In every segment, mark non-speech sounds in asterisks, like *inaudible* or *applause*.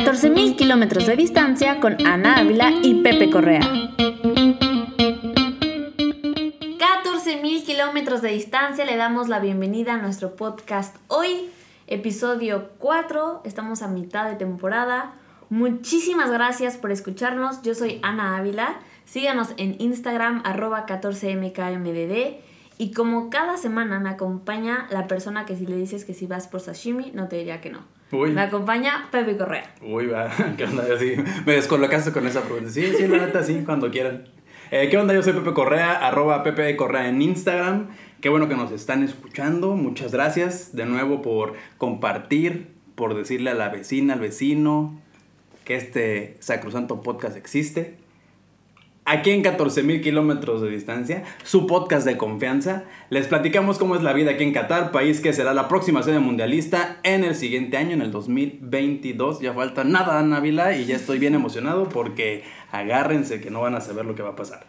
14.000 kilómetros de distancia con Ana Ávila y Pepe Correa. 14.000 kilómetros de distancia le damos la bienvenida a nuestro podcast hoy, episodio 4, estamos a mitad de temporada. Muchísimas gracias por escucharnos, yo soy Ana Ávila, síganos en Instagram arroba 14mkmdd y como cada semana me acompaña la persona que si le dices que si vas por sashimi, no te diría que no. Uy. Me acompaña Pepe Correa. Uy, va, *laughs* ¿qué onda? Así, me descolocaste con esa pregunta. Sí, sí, la neta, sí, cuando quieran. Eh, ¿Qué onda? Yo soy Pepe Correa, arroba Pepe Correa en Instagram. Qué bueno que nos están escuchando. Muchas gracias de nuevo por compartir, por decirle a la vecina, al vecino, que este Sacrosanto Podcast existe. Aquí en 14.000 kilómetros de distancia, su podcast de confianza, les platicamos cómo es la vida aquí en Qatar, país que será la próxima sede mundialista en el siguiente año, en el 2022. Ya falta nada, Navila, y ya estoy bien emocionado porque agárrense que no van a saber lo que va a pasar.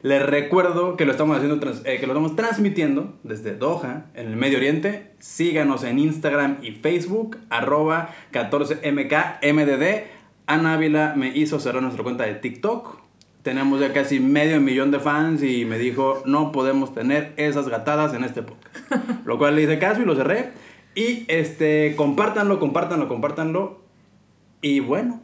Les recuerdo que lo estamos haciendo, eh, que lo estamos transmitiendo desde Doha, en el Medio Oriente. Síganos en Instagram y Facebook, arroba 14mkmdd. Ana Ávila me hizo cerrar nuestra cuenta de TikTok. Tenemos ya casi medio millón de fans y me dijo, no podemos tener esas gatadas en este podcast. *laughs* Lo cual le hice caso y lo cerré. Y este, compártanlo, compártanlo, compártanlo. Y bueno,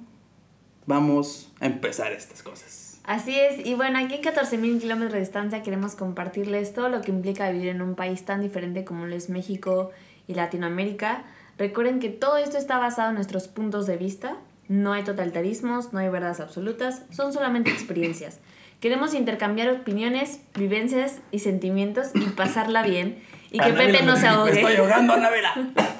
vamos a empezar estas cosas. Así es, y bueno, aquí en 14.000 kilómetros de distancia queremos compartirles todo lo que implica vivir en un país tan diferente como lo es México y Latinoamérica. Recuerden que todo esto está basado en nuestros puntos de vista, no hay totalitarismos, no hay verdades absolutas, son solamente experiencias. Queremos intercambiar opiniones, vivencias y sentimientos y pasarla bien y que Anabela, Pepe no se ahogue. Estoy ahogando, Anabela. *laughs*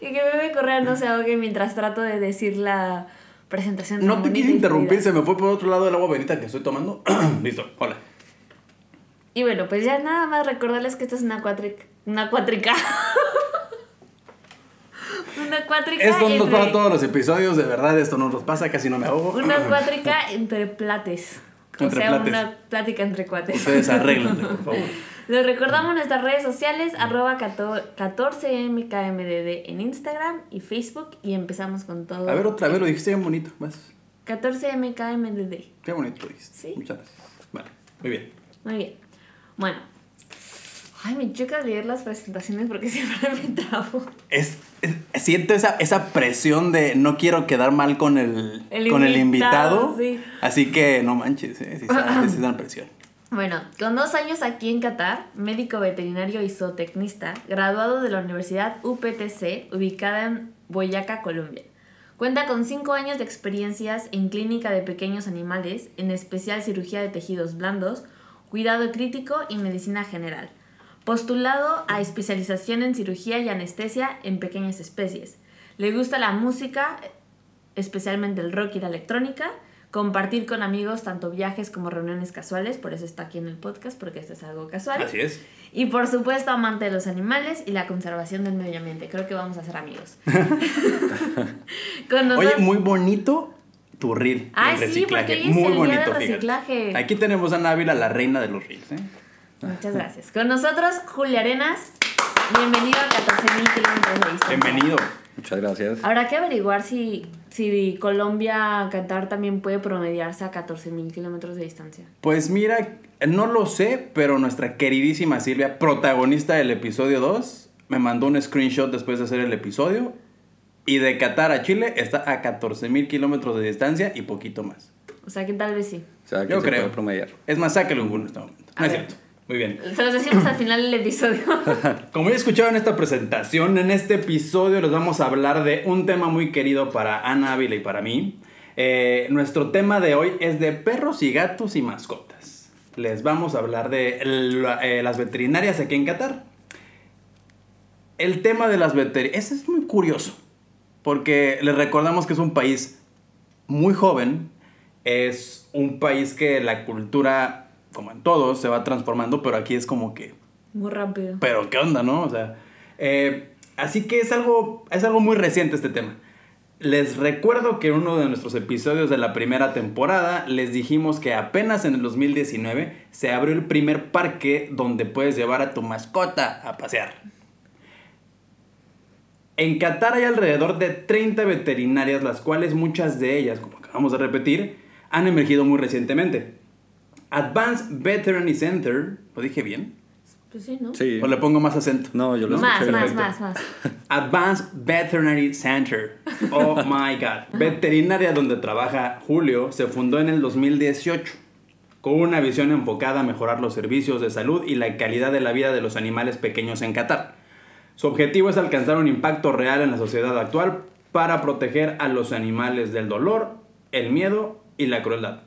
Y que Pepe Correa no se ahogue mientras trato de decir la presentación. No te quise interrumpir, se me fue por otro lado del agua bendita que estoy tomando. *clears throat* Listo, hola. Y bueno, pues ya nada más recordarles que esto es una cuatrica. Una cuatrica. *laughs* una cuatrica. Esto no nos entre- pasa todos los episodios, de verdad, esto no nos pasa, casi no me ahogo. Una *laughs* cuatrica entre plates. O Entre sea, plates. una plática entre cuates. Ustedes arréglense, por favor. *laughs* Les recordamos nuestras redes sociales, arroba 14mkmdd en Instagram y Facebook y empezamos con todo. A ver, otra vez lo dijiste bien bonito, vas. 14mkmdd. Qué bonito lo dijiste. Sí. Muchas gracias. Vale, muy bien. Muy bien. Bueno. Ay, me choca leer las presentaciones porque *laughs* siempre me trabo. Es- siento esa, esa presión de no quiero quedar mal con el, El con el invitado, invitado. sí. Así que no manches, eh, sí, sí dan presión. Bueno, con dos años aquí en Qatar, médico veterinario y zootecnista, graduado de la Universidad UPTC, ubicada en Boyacá, Colombia. Cuenta con cinco años de experiencias en clínica de pequeños animales, en especial cirugía de tejidos blandos, cuidado crítico y medicina general. Postulado a especialización en cirugía y anestesia en pequeñas especies. Le gusta la música, especialmente el rock y la electrónica, compartir con amigos tanto viajes como reuniones casuales, por eso está aquí en el podcast, porque esto es algo casual. Así es. Y por supuesto amante de los animales y la conservación del medio ambiente. Creo que vamos a ser amigos. *laughs* con Oye, nosotros- muy bonito tu reel. El sí, porque reciclaje. hoy es muy el día bonito, fíjate. reciclaje. Aquí tenemos a Návila, la reina de los reels, ¿eh? Muchas gracias. Con nosotros, Julia Arenas. Bienvenido a 14.000 kilómetros de distancia. Bienvenido. Muchas gracias. Habrá que averiguar si, si Colombia, Qatar también puede promediarse a 14.000 kilómetros de distancia. Pues mira, no lo sé, pero nuestra queridísima Silvia, protagonista del episodio 2, me mandó un screenshot después de hacer el episodio. Y de Qatar a Chile está a 14 mil kilómetros de distancia y poquito más. O sea que tal vez sí. O sea, que Yo se creo. puede promediar. Es más, sáquelo en este momento. A No es ver. cierto. Muy bien. Se los decimos al final del episodio. *laughs* Como ya escucharon esta presentación, en este episodio les vamos a hablar de un tema muy querido para Ana Ávila y para mí. Eh, nuestro tema de hoy es de perros y gatos y mascotas. Les vamos a hablar de eh, las veterinarias aquí en Qatar. El tema de las veterinarias es muy curioso, porque les recordamos que es un país muy joven, es un país que la cultura, como en todos, se va transformando, pero aquí es como que Muy rápido. pero qué onda, ¿no? O sea, eh, así que es algo, es algo muy reciente este tema. Les recuerdo que en uno de nuestros episodios de la primera temporada les dijimos que apenas en el 2019 se abrió el primer parque donde puedes llevar a tu mascota a pasear. En Qatar hay alrededor de 30 veterinarias, las cuales muchas de ellas, como acabamos de repetir, han emergido muy recientemente. Advanced Veterinary Center, ¿lo dije bien? Pues sí, ¿no? Sí. ¿O le pongo más acento? No, yo lo Más, escuché más, perfecto. más, más. *laughs* Advanced Veterinary Center. Oh my god. *laughs* Veterinaria donde trabaja Julio se fundó en el 2018 con una visión enfocada a mejorar los servicios de salud y la calidad de la vida de los animales pequeños en Qatar. Su objetivo es alcanzar un impacto real en la sociedad actual para proteger a los animales del dolor, el miedo y la crueldad,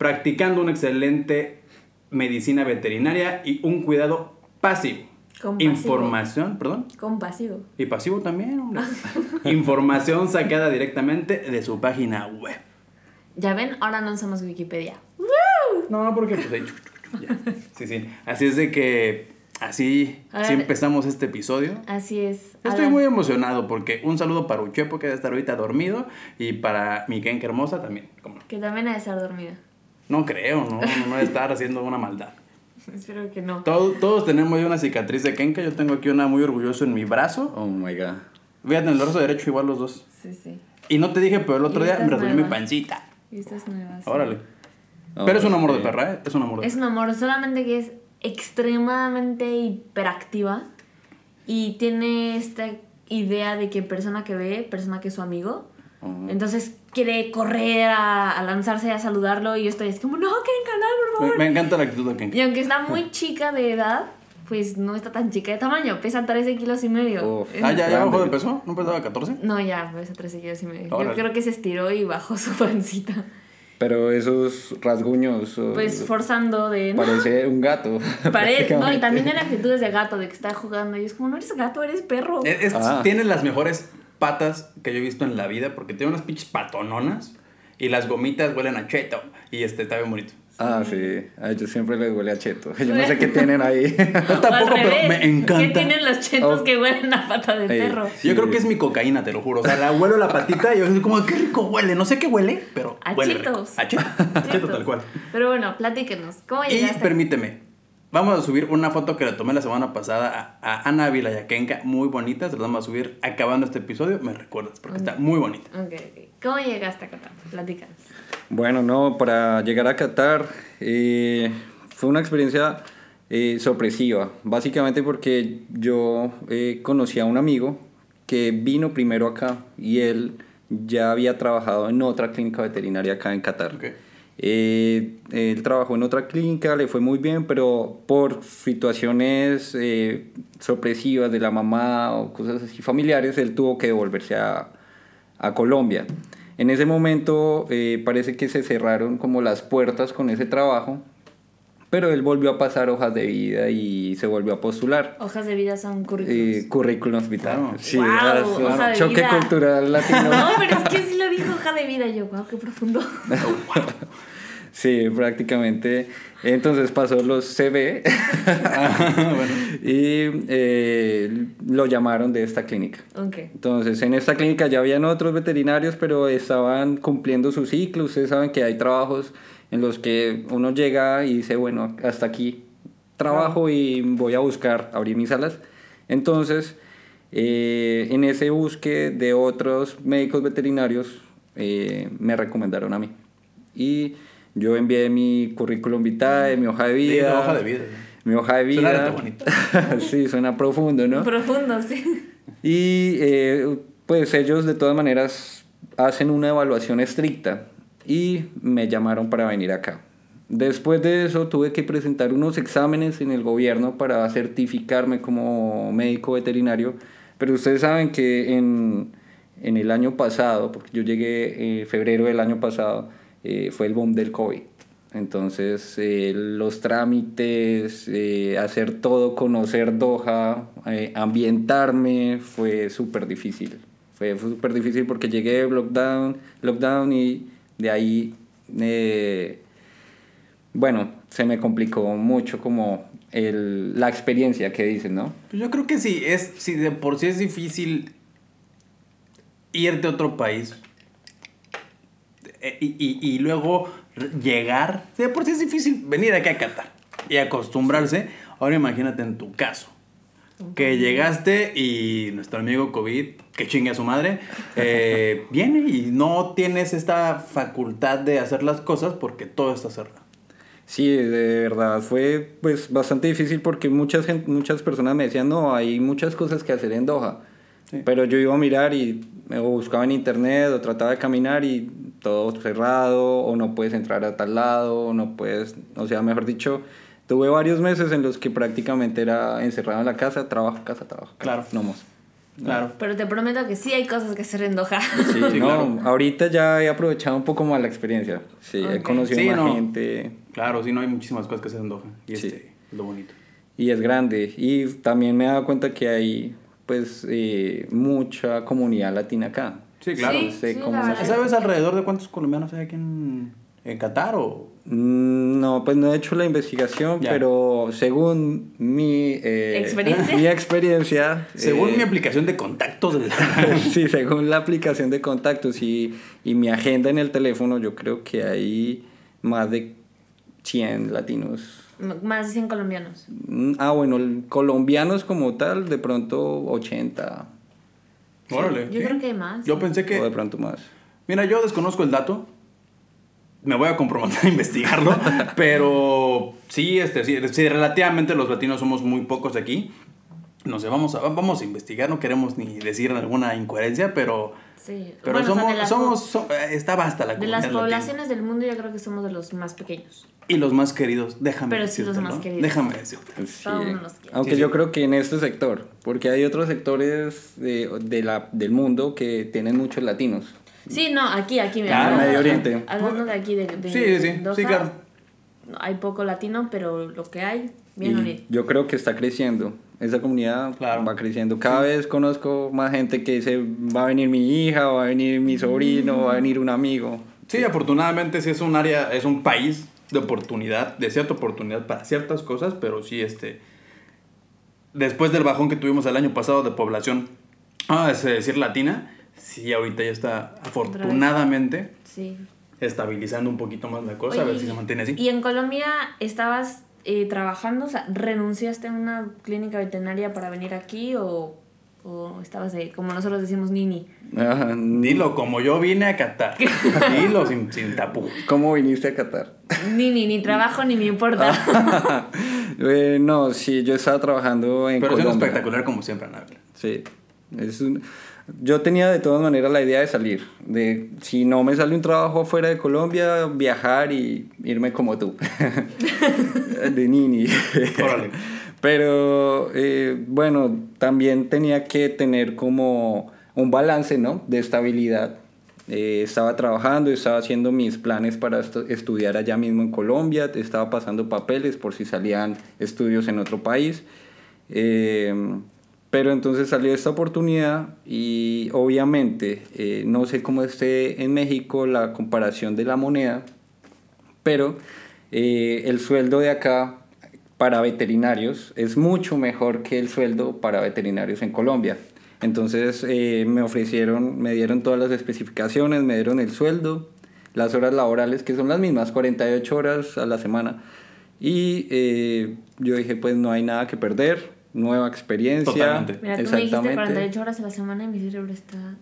practicando una excelente medicina veterinaria y un cuidado pasivo. Compasivo. Información, perdón. Compasivo. Y pasivo también, hombre. *laughs* Información sacada directamente de su página web. Ya ven, ahora no usamos Wikipedia. No, porque pues ahí, ya. Sí, sí. Así es de que así, empezamos este episodio. Así es. Estoy Alan, muy emocionado porque un saludo para Uchepo que debe estar ahorita dormido y para mi Kenka hermosa también. ¿cómo? Que también ha de estar dormida. No creo, no, no, debe estar haciendo una maldad. *laughs* Espero que no. Todos, todos tenemos ya una cicatriz de Kenka, yo tengo aquí una muy orgulloso en mi brazo. Oh my god. Fíjate, en el brazo derecho igual los dos. Sí, sí. Y no te dije, pero el otro día me es rasguñé mi pancita. Y esta es nueva. sí. Órale. Oh, Pero es un amor de sí. perra, ¿eh? Es un amor de Es un amor, solamente que es extremadamente hiperactiva y tiene esta idea de que persona que ve, persona que es su amigo. Oh. Entonces quiere correr a, a lanzarse a saludarlo y yo estoy así como, no, que encanar, por Me, favor. me encanta la actitud de Kenka. Y aunque está muy *laughs* chica de edad, pues no está tan chica de tamaño, pesa 13 kilos y medio. Uf. Ah, ya, ya bajó de peso. ¿No pesaba 14? No, ya, pesa 13 kilos y medio. Yo creo que se estiró y bajó su pancita. Pero esos rasguños. Pues forzando de... "No, Parece un gato. *laughs* Pare- no, y también tiene actitudes de gato, de que está jugando. Y es como, no eres gato, eres perro. Es- es- Ah. Tiene las mejores patas que yo he visto en la vida porque tiene unas pinches patononas y las gomitas huelen a cheto y este está bien bonito. Ah, sí. A ellos siempre les huele a cheto. *laughs* Yo no sé qué tienen ahí. *laughs* Yo tampoco, pero me ¿Qué encanta. tienen los chetos Oh. que huelen a pata de Ey. perro? Yo creo que es mi cocaína, te lo juro. O sea, la huelo la patita y yo soy como, qué rico huele. No sé qué huele, pero A huele rico. chetos. A cheto. *laughs* A cheto tal cual. Pero bueno, platíquenos. ¿Cómo Y llegaste? permíteme, vamos a subir una foto que le tomé la semana pasada a, a Ana Vilayaquenca, muy bonita, se la vamos a subir acabando este episodio, me recuerdas, porque está muy bonita. Ok, ok. ¿Cómo llegaste a Qatar? Platícanos. Bueno, no, para llegar a Qatar eh, fue una experiencia eh, sorpresiva, básicamente porque yo eh, conocí a un amigo que vino primero acá y él ya había trabajado en otra clínica veterinaria acá en Qatar. Eh, él trabajó en otra clínica, le fue muy bien, pero por situaciones eh, sorpresivas de la mamá o cosas así familiares, él tuvo que devolverse a, a Colombia. En ese momento eh, parece que se cerraron como las puertas con ese trabajo, pero él volvió a pasar hojas de vida y se volvió a postular. Hojas de vida son currículums. Eh, currículums vitae. Claro. Sí, Guau, ah, hoja de choque vida. cultural *laughs* latino. No, pero es que sí dijo hoja de vida. Yo, wow, qué profundo. *laughs* Sí, prácticamente. Entonces pasó los CV *laughs* y eh, lo llamaron de esta clínica. Entonces, en esta clínica ya habían otros veterinarios, pero estaban cumpliendo su ciclo. Ustedes saben que hay trabajos en los que uno llega y dice, bueno, hasta aquí trabajo y voy a buscar abrir mis alas. Entonces, eh, en ese busque de otros médicos veterinarios, eh, me recomendaron a mí. Y yo envié mi currículum vitae, mi hoja de Sí, vida. la hoja de vida. Mi hoja de Suena vida. bonito. *laughs* sí, suena profundo, ¿no? Profundo, sí. Y eh, pues ellos de todas maneras hacen una evaluación estricta y me llamaron para venir acá. Después de eso tuve que presentar unos exámenes en el gobierno para certificarme como médico veterinario, pero ustedes saben que en, en el año pasado, porque yo llegué en febrero del año pasado, eh, fue el boom del COVID. Entonces, eh, los trámites, eh, hacer todo, conocer Doha, eh, ambientarme, fue súper difícil. Fue súper difícil porque llegué lockdown, lockdown y de ahí, eh, bueno, se me complicó mucho como el, la experiencia que dicen, ¿no? Pues yo creo que sí, es, si de por sí es difícil irte a otro país eh, y, y- y luego llegar, de por sí es difícil venir aquí a Qatar y acostumbrarse, ahora imagínate en tu caso. que llegaste y nuestro amigo COVID, que chingue a su madre, eh, *laughs* viene y no tienes esta facultad de hacer las cosas porque todo está cerrado. Sí, de verdad fue pues bastante difícil porque muchas, muchas personas me decían, no, hay muchas cosas que hacer en Doha. Sí. Pero yo iba a mirar y o buscaba en internet o trataba de caminar y todo cerrado o no puedes entrar a tal lado o no puedes, o sea, mejor dicho, tuve varios meses en los que prácticamente era encerrado en la casa, trabajo, casa, trabajo. casa, Claro. No más. Claro. Pero te prometo que sí hay cosas que hacer en Doha. Sí, *laughs* Sí, no, claro. ahorita ya he aprovechado un poco más la experiencia. Sí, he Ok. conocido Sí, más no. gente. Claro, sí, no hay muchísimas cosas que hacer en Doha. Y Sí. este, es lo bonito. Y es grande. Y también me he dado cuenta que hay pues eh, mucha comunidad latina acá. Sí, claro. Sí, sé sí, cómo la se- verdad ¿Sabes alrededor de cuántos colombianos hay aquí en, en Qatar o...? Mm, No, pues no he hecho la investigación, Ya. pero según mi eh, ¿Experiencia? mi experiencia, *laughs* Según eh, mi aplicación de contactos del... *laughs* sí, según la aplicación de contactos y, y mi agenda en el teléfono, yo creo que hay más de 100 latinos. Más de 100 colombianos. Mm, Ah, bueno, el- colombianos como tal, de pronto 80 Órale. Yo sí. creo que hay más. Yo pensé que... o de pronto más. Mira, yo desconozco el dato. Me voy a comprometer a investigarlo. *laughs* pero sí, este, sí, sí, relativamente los latinos somos muy pocos aquí. No sé, vamos a, vamos a investigar. No queremos ni decir alguna incoherencia, pero, Sí. pero Bueno, o sea, somos, de las, somos, so- eh, está basta la de las comunidad latina. poblaciones del mundo yo creo que somos de los más pequeños. Y los más queridos, déjame Pero sí los más queridos. Déjame decirte. Sí. Aunque Sí, sí. yo creo que en este sector, porque hay otros sectores de, de la, del mundo que tienen muchos latinos. Sí, no, aquí, aquí. Claro. hablando- Medio Oriente. Hablando de aquí, de, de Sí, sí, sí, Doha, sí, claro. Hay poco latino, pero lo que hay, bien Y unido. yo creo que está creciendo. Esa comunidad Claro. va creciendo. Cada vez conozco más gente que dice, va a venir mi hija, va a venir mi sobrino, va a venir un amigo. Sí, afortunadamente sí es un área, es un país de oportunidad, de cierta oportunidad para ciertas cosas, pero sí, este, después del bajón que tuvimos el año pasado de población, ah, es decir, latina, sí, ahorita ya está afortunadamente Sí. estabilizando un poquito más la cosa, a ver si se mantiene así. ¿Y en Colombia estabas eh, trabajando? O sea, ¿renunciaste a una clínica veterinaria para venir aquí o, o estabas de, como nosotros decimos, nini? Dilo, como yo vine a Qatar, dilo *laughs* sin, sin tapujos. ¿Cómo viniste a Qatar? Nini, ni trabajo ni me importa. *laughs* Eh, no, sí, yo estaba trabajando en Pero es Colombia. espectacular como siempre, Anabel. Sí. Es un- Yo tenía de todas maneras la idea de salir. De si no me sale un trabajo fuera de Colombia, viajar y irme como tú. *laughs* de Nini. Órale. Pero eh, bueno, también tenía que tener como un balance, ¿no? De estabilidad. Eh, estaba trabajando, estaba haciendo mis planes para estu- estudiar allá mismo en Colombia, estaba pasando papeles por si salían estudios en otro país. Eh, pero entonces salió esta oportunidad y obviamente eh, no sé cómo esté en México la comparación de la moneda, pero eh, el sueldo de acá para veterinarios es mucho mejor que el sueldo para veterinarios en Colombia. Entonces eh, me ofrecieron, me dieron todas las especificaciones, me dieron el sueldo, las horas laborales que son las mismas, 48 horas a la semana. Y yo dije, pues no hay nada que perder, nueva experiencia. Totalmente. Mira, tú me dijiste 48 horas a la semana y mi cerebro está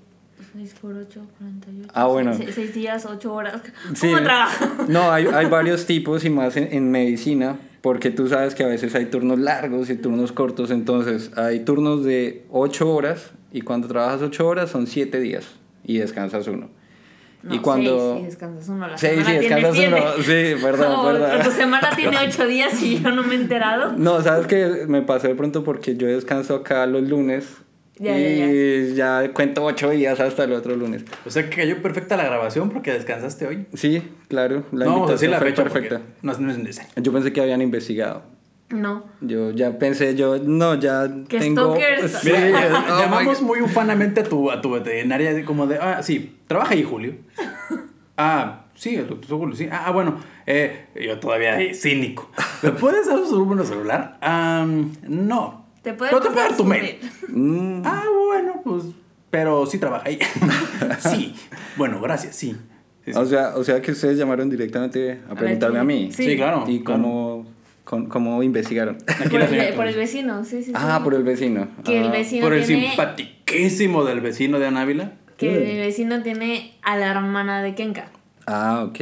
6 por 8, 48. Ah, bueno. 6 días, 8 horas. Sí. ¿Cómo trabajo? No, hay, hay varios tipos y más en, en medicina, porque tú sabes que a veces hay turnos largos y turnos cortos, entonces hay turnos de 8 horas y cuando trabajas 8 horas son 7 días y descansas uno. No, y cuando... seis, y descansas uno. La y semana tienes descansas uno. siete. Sí, verdad, No, verdad. Tu semana tiene *laughs* 8 días y yo no me he enterado. No, sabes que me pasó de pronto porque yo descanso acá los lunes Ya, y ya, ya, cuento 8 días hasta el otro lunes. O sea que cayó perfecta la grabación porque descansaste hoy. Sí, claro, la no vamos a decir invitación la fue fecha perfecta. perfecta. No, no es necesario. Yo pensé que habían investigado. No. Yo ya pensé, yo, no, ya Que tengo... stalkers. *laughs* Sí, oh llamamos muy ufanamente a tu, a tu veterinaria como de, ah, sí, trabaja ahí Julio. *laughs* Ah, sí, el doctor Julio, sí. Ah, bueno, eh, yo todavía cínico. ¿Me puedes dar su número celular? Ah, no. Te puedes No te puedo dar tu mail. Mm, Ah, bueno, pues, pero sí trabaja ahí. *laughs* sí. Bueno, gracias, sí. Sí, sí. o, sea, o sea que ustedes llamaron directamente a preguntarme a mí. Sí. Sí, claro. ¿Y claro. Cómo, con- ¿Cómo investigaron? *laughs* Por el, señora- por el vecino, sí, sí, sí. ah, por el vecino. Que el Ah, vecino Por el tiene... simpatiquísimo del vecino de Anávila. Que Mm. el vecino tiene a la hermana de Kenka. Ah, ok.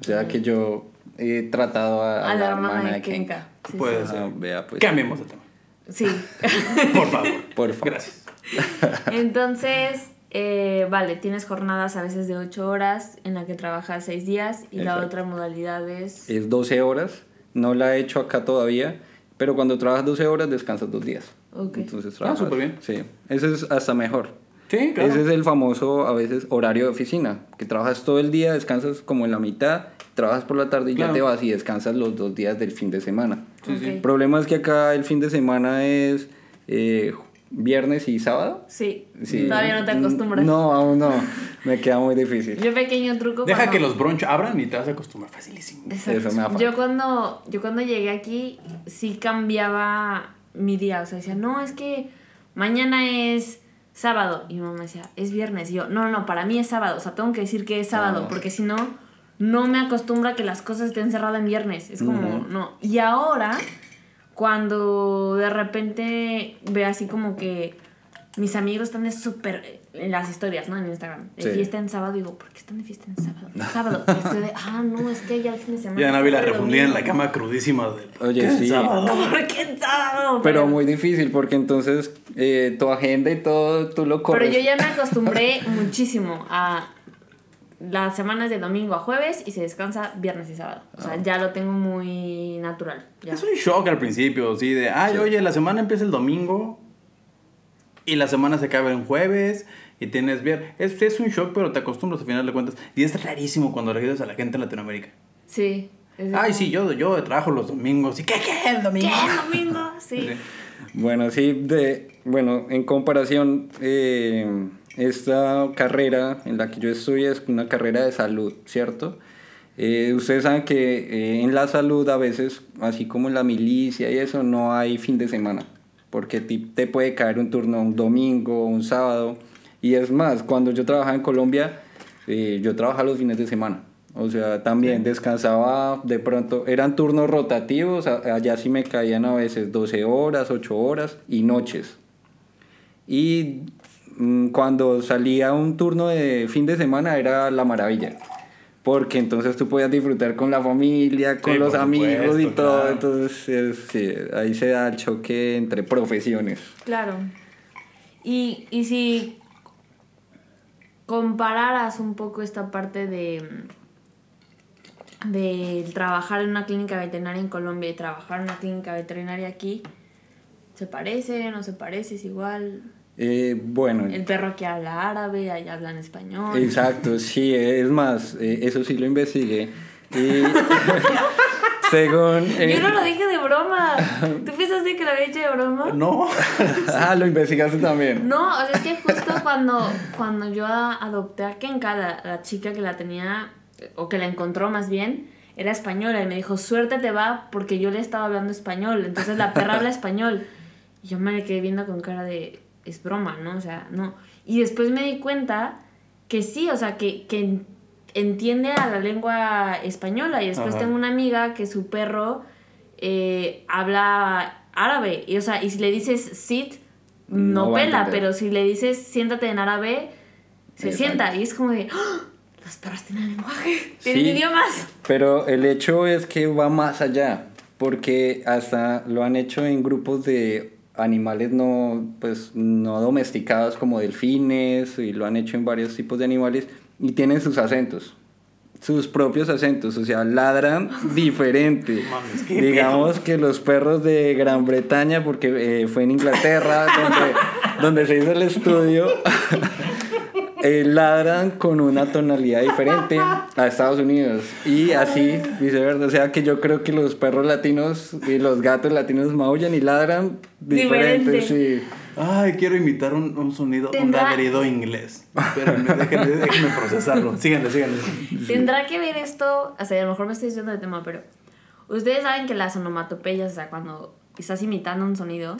O sea que yo he tratado a, A, la, hermana, de Kenka. Kenka. Sí, Puede Ah, ser. vea, pues. Cambiemos de tema. sí. *laughs* Por favor. Por favor. Gracias. *laughs* Entonces, eh, vale, tienes jornadas a veces de 8 horas en la que trabajas 6 días y la otra modalidad es... Es 12 horas. No la he hecho acá todavía. Pero cuando trabajas 12 horas, descansas dos días. Ok. Entonces Ah, trabajas. súper bien. Sí. Ese es hasta mejor. Sí, claro. Ese es el famoso, a veces, horario de oficina. Que trabajas todo el día, descansas como en la mitad, trabajas por la tarde y Claro. ya te vas y descansas los dos días del fin de semana. Sí, sí. Ok. El problema es que acá el fin de semana es eh, viernes y sábado. Sí, Sí. todavía no te acostumbras. No, aún no. Me queda muy difícil. Yo pequeño truco Deja cuando- que los brunch abran y te vas a acostumbrar facilísimo. Exacto. Eso me da falta. yo cuando yo cuando llegué aquí sí cambiaba mi día, o sea, decía, "No, es que mañana es sábado." Y mi mamá decía, "Es viernes." Y yo, "No, no, no, para mí es sábado, o sea, tengo que decir que es sábado, Ah. porque si no no me acostumbra que las cosas estén cerradas en viernes." Es como, no. Y ahora cuando de repente veo así como que mis amigos están de súper en las historias, ¿no? En Instagram. De Sí. fiesta en sábado. Digo, ¿por qué están de fiesta en sábado? Sábado. Y estoy de, ah, no, es que ya el fin de semana. Ya Anávila sábado y refundida en la domingo". cama crudísima del. Oye, ¿Qué sí. sábado? ¿Por qué en sábado? Pero muy difícil porque entonces eh, tu agenda y todo tú lo Pero yo ya me *laughs* acostumbré muchísimo a las semanas de domingo a jueves y se descansa viernes y sábado. O sea, Ah. ya lo tengo muy natural. ya. Es un shock al principio, sí, de, ay, oye, la semana empieza el domingo y la semana se acaba en jueves y tienes viernes. Es, es un shock, pero te acostumbras al final de cuentas. Y es rarísimo cuando le a la gente en Latinoamérica. Sí. Ay, como, sí, yo, yo trabajo los domingos. ¿Y qué, qué, el domingo? ¿Qué? ¿Domingo? Sí. Sí. Bueno, sí, de, bueno, en comparación, eh, esta carrera en la que yo estudio es una carrera de salud, ¿cierto? Eh, ustedes saben que eh, en la salud a veces, así como en la milicia y eso, no hay fin de semana, porque te puede caer un turno un domingo, un sábado, y es más, cuando yo trabajaba en Colombia, eh, yo trabajaba los fines de semana. O sea, también descansaba de pronto, eran turnos rotativos, allá sí me caían a veces 12 horas, 8 horas y noches. Y mm, cuando salía un turno de fin de semana era la maravilla. Porque entonces tú podías disfrutar con la familia, con Sí, los amigos y todo. claro. Entonces es- sí, ahí se da el choque entre profesiones. Claro. Y, y si compararas un poco esta parte de de trabajar en una clínica veterinaria en Colombia y trabajar en una clínica veterinaria aquí, ¿se parece? ¿No se parece? ¿Es igual? Eh, bueno, El perro aquí habla árabe, allá hablan español. Exacto, sí, es más, eh, eso sí lo investigué. Y *laughs* según... eh, Yo no lo dije de broma. ¿Tú pensaste que lo había hecho de broma? No. *laughs* ah, lo investigaste también. No, o sea, es que justo cuando, cuando yo adopté a Kenka, la, la chica que la tenía, o que la encontró más bien, era española y me dijo, suerte te va porque yo le estaba hablando español, entonces la perra habla español. Y yo me le quedé viendo con cara de, es broma, ¿no? O sea, no. Y después me di cuenta que sí, o sea, que, que entiende a la lengua española y después Ajá. tengo una amiga que su perro eh, habla árabe y o sea y si le dices sit no, pela pero si le dices siéntate en árabe se Exacto. sienta y es como de ¡Ah! los perros tienen lenguaje tienen Sí. idiomas Pero el hecho es que va más allá, porque hasta lo han hecho en grupos de animales no, pues, no domesticados como delfines, y lo han hecho en varios tipos de animales, y tienen sus acentos, sus propios acentos, o sea, ladran *laughs* diferente. Mames, qué Digamos que los perros de Gran Bretaña, porque eh, fue en Inglaterra *laughs* donde, donde se hizo el estudio, *laughs* eh, ladran con una tonalidad diferente a Estados Unidos y así viceversa. O sea que yo creo que los perros latinos y los gatos latinos maullan y ladran diferente. Diferente. Sí. Ay, quiero imitar un, un sonido, Tendrá- un ladrido inglés. Pero déjenme, déjenme procesarlo. Síganle, síganle. tendrá que ver esto o sea a lo mejor me estoy diciendo de tema pero ustedes saben que las onomatopeyas o sea cuando estás imitando un sonido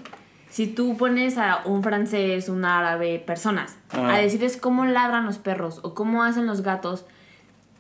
si tú pones a un francés, un árabe, personas, Ah. a decirles cómo ladran los perros o cómo hacen los gatos,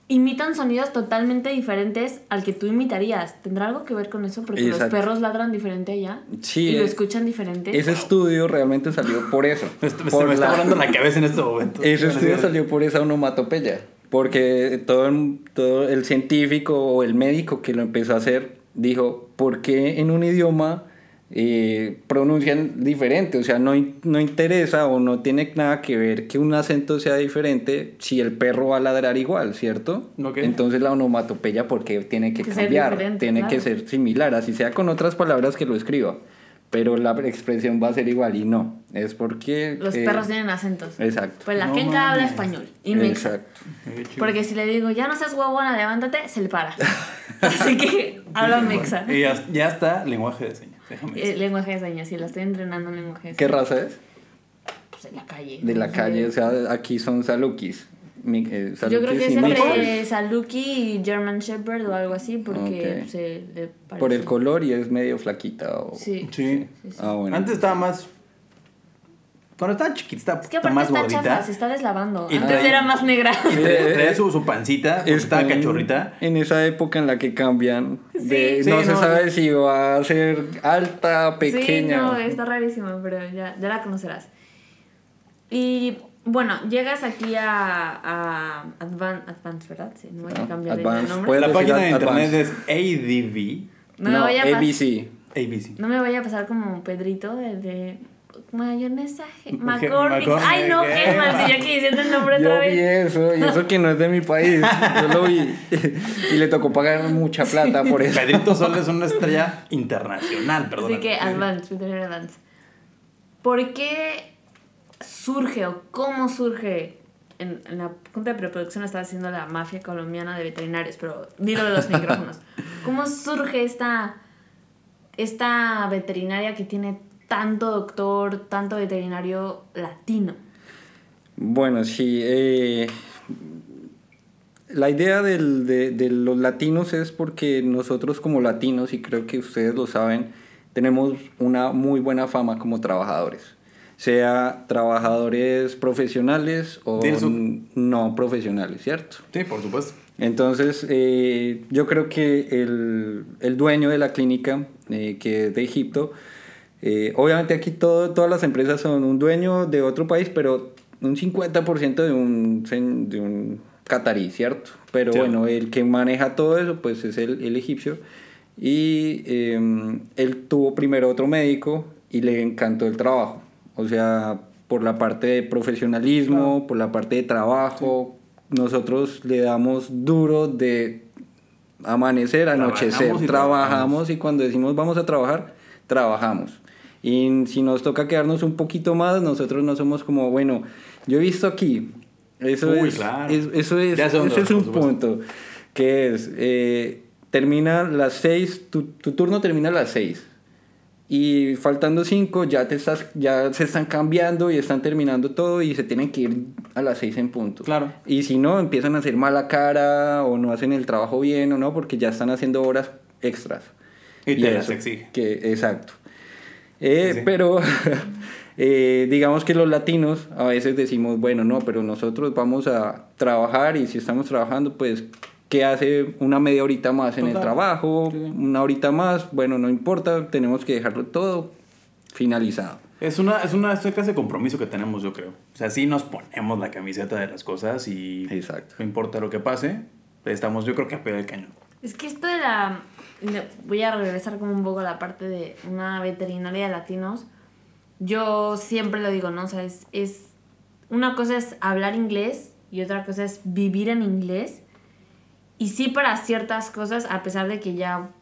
imitan sonidos totalmente diferentes al que tú imitarías. ¿Tendrá algo que ver con eso? Porque los perros ladran diferente allá. Sí, Y lo escuchan diferente. Ese estudio realmente salió por eso. *laughs* Se por me está la- volando la cabeza en este momento. *laughs* Ese estudio salió por esa onomatopeya. Porque todo, todo el científico o el médico que lo empezó a hacer dijo, ¿por qué en un idioma eh, pronuncian diferente? O sea, no, no interesa o no tiene nada que ver que un acento sea diferente si el perro va a ladrar igual, ¿cierto? Ok. Entonces la onomatopeya, porque tiene que Que cambiar? Tiene que claro. ser similar, así sea con otras palabras que lo escriba. Pero la expresión va a ser igual y no. Es porque... Los eh, perros tienen acentos. Exacto. Pues la No quenca habla español. Y mexa. Exacto. Porque si le digo, ya no seas huevona, levántate, se le para. *laughs* Así que habla mexa. Y ya, ya está lenguaje de señas. Déjame Eh, lenguaje de señas, sí, la estoy entrenando en lenguaje de ¿Qué señas. raza es? Pues en la calle. De la no sé. calle, o sea, aquí son salukis. Mi- eh, Yo creo que es entre. Saluki y German Shepherd o algo así, porque se le parece. Por el color y es medio flaquita. O... Sí. Sí. sí, sí. Ah, bueno. Antes estaba más. Cuando estaba chiquita, estaba Es que aparte más está gordita. chafa, se está deslavando. Y Antes trae- era más negra. Y *laughs* traía, traía su, su pancita, estaba en- cachorrita. En esa época en la que cambian. De, Sí. no Sí, se no. sabe si va a ser alta, Sí, pequeña. no, está rarísimo, pero ya, ya la conocerás. Y bueno, llegas aquí a, a Advan- Advance, ¿verdad? Sí, no voy a Ah, cambiar el Advance, nombre. puede- La página de Advance. internet es ADV. No, me vaya a pas- ABC. ABC. No me vaya a pasar como Pedrito de, de mayonesa *laughs* McCormick. McCormick, Ay, no. Hellman, si yo aquí diciendo el nombre Yo otra vi vez. eso, y eso que no es de mi país. *laughs* Yo lo vi. y le tocó pagar mucha plata por eso. Pedrito Sol es una estrella internacional, perdón. Así que Advance, Twitter Advance. ¿Por qué surge o cómo surge? En, en la junta de preproducción estaba haciendo la mafia colombiana de veterinarios, pero dilo de los *laughs* micrófonos. ¿Cómo surge esta, esta veterinaria que tiene tanto doctor, tanto veterinario latino? Bueno, sí. eh, la idea del- de, de los latinos es porque nosotros como latinos, y creo que ustedes lo saben, tenemos una muy buena fama como trabajadores. Sea trabajadores profesionales o no profesionales, ¿cierto? Sí, por supuesto. Entonces, eh, yo creo que el, el dueño de la clínica, eh, que es de Egipto, eh, obviamente aquí todo, todas las empresas son un dueño de otro país, pero un 50% de un, de un catarí, ¿cierto? Pero Sí. bueno, el que maneja todo eso, pues es el, el egipcio. Y eh, él tuvo primero otro médico y le encantó el trabajo. O sea, por la parte de profesionalismo, por la parte de trabajo, nosotros le damos duro de amanecer, anochecer. Trabajamos y Trabajamos y cuando decimos vamos a trabajar, trabajamos. Y si nos toca quedarnos un poquito más, nosotros no somos como, bueno, yo he visto aquí, eso Uy, es, claro. es- eso es, ese vas, es un punto, que es, eh, termina las 6, tu, tu turno termina a las 6. Y faltando 5 ya, te estás, ya se están cambiando y están terminando todo y se tienen que ir a las 6 en punto. Claro. Y si no, empiezan a hacer mala cara o no hacen el trabajo bien o no, porque ya están haciendo horas extras. Y te las eso, exige. Que, exacto. Eh, Sí. Pero *laughs* eh, digamos que los latinos a veces decimos, bueno, no, pero nosotros vamos a trabajar y si estamos trabajando, pues, ¿qué hace una media horita más en el trabajo? Sí. Una horita más, bueno, no importa, tenemos que dejarlo todo finalizado. Es una, es una, es una clase de compromiso que tenemos, yo creo. O sea, sí nos ponemos la camiseta de las cosas y Exacto. no importa lo que pase, estamos, yo creo que a pie del cañón. Es que esto de la... Voy a regresar como un poco a la parte de una veterinaria de latinos. Yo siempre lo digo, ¿no? O sea, es, es... Una cosa es hablar inglés y otra cosa es vivir en inglés. Y sí para ciertas cosas, a pesar de que ya... *laughs*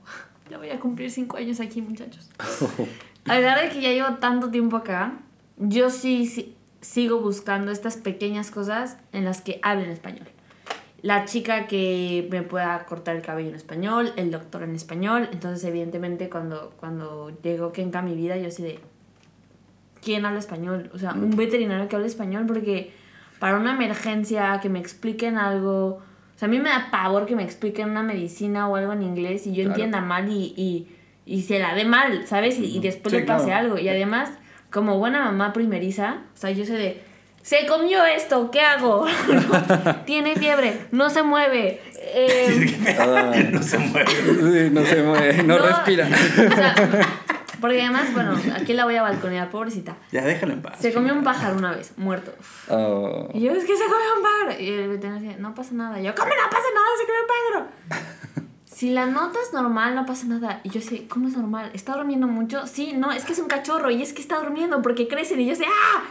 Ya voy a cumplir cinco años aquí, muchachos. *laughs* A pesar de que ya llevo tanto tiempo acá, yo sí, sí sigo buscando estas pequeñas cosas en las que hablen español. La chica que me pueda cortar el cabello en español, el doctor en español. Entonces, evidentemente, cuando, cuando llegó Kenka a mi vida, yo así de... ¿Quién habla español? O sea, un veterinario que hable español porque para una emergencia, que me expliquen algo... O sea, a mí me da pavor que me expliquen una medicina o algo en inglés y yo Claro. entienda mal y, y, y se la dé mal, ¿sabes? Y, y después Sí, le pase claro. algo. Y además, como buena mamá primeriza, o sea, yo sé de... Se comió esto, ¿qué hago? *laughs* Tiene fiebre, no se mueve. eh, Ah, *laughs* no se mueve. sí, no se mueve, no, respira. o sea, porque además, bueno, aquí la voy a balconear, pobrecita. Ya déjalo en paz. Se comió un pájaro una vez, muerto. Ah, Y yo, es que se comió un pájaro. Y el veterinario decía, no pasa nada. Y yo, ¿cómo no pasa nada? Se comió un pájaro. *laughs* Si la notas normal, no pasa nada. Y yo sé, ¿cómo es normal? ¿Está durmiendo mucho? Sí, no, es que es un cachorro y es que está durmiendo porque crecen. Y yo sé, ¡ah!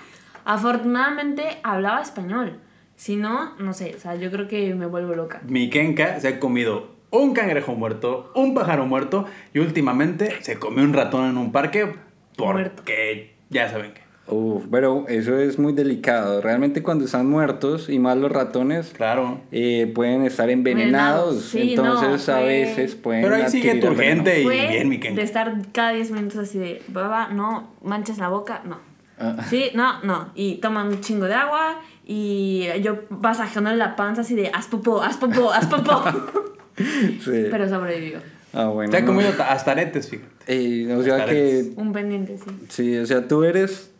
Afortunadamente hablaba español. Si no, no sé, o sea, yo creo que me vuelvo loca. Mi Kenka se ha comido un cangrejo muerto, un pájaro muerto y últimamente se comió un ratón en un parque Muerto. porque ya saben que. uf, pero eso es muy delicado. Realmente cuando están muertos, y más los ratones, Claro. eh, pueden estar envenenados. Sí, entonces no, a fue- veces pueden. Pero ahí sigue tu gente. Y Fue bien, mi Kenka. de estar cada 10 minutos así de, baba, no, manchas la boca, no. Ah. Sí, no, no. Y toma un chingo de agua y yo masajeándole la panza así de, haz popó, haz popó, haz popó. *laughs* Sí. Pero sobrevivió. Ah, bueno. Se ha comido ta- hasta aretes, fíjate. Eh, o sea que Un pendiente, sí. Sí, o sea, tú eres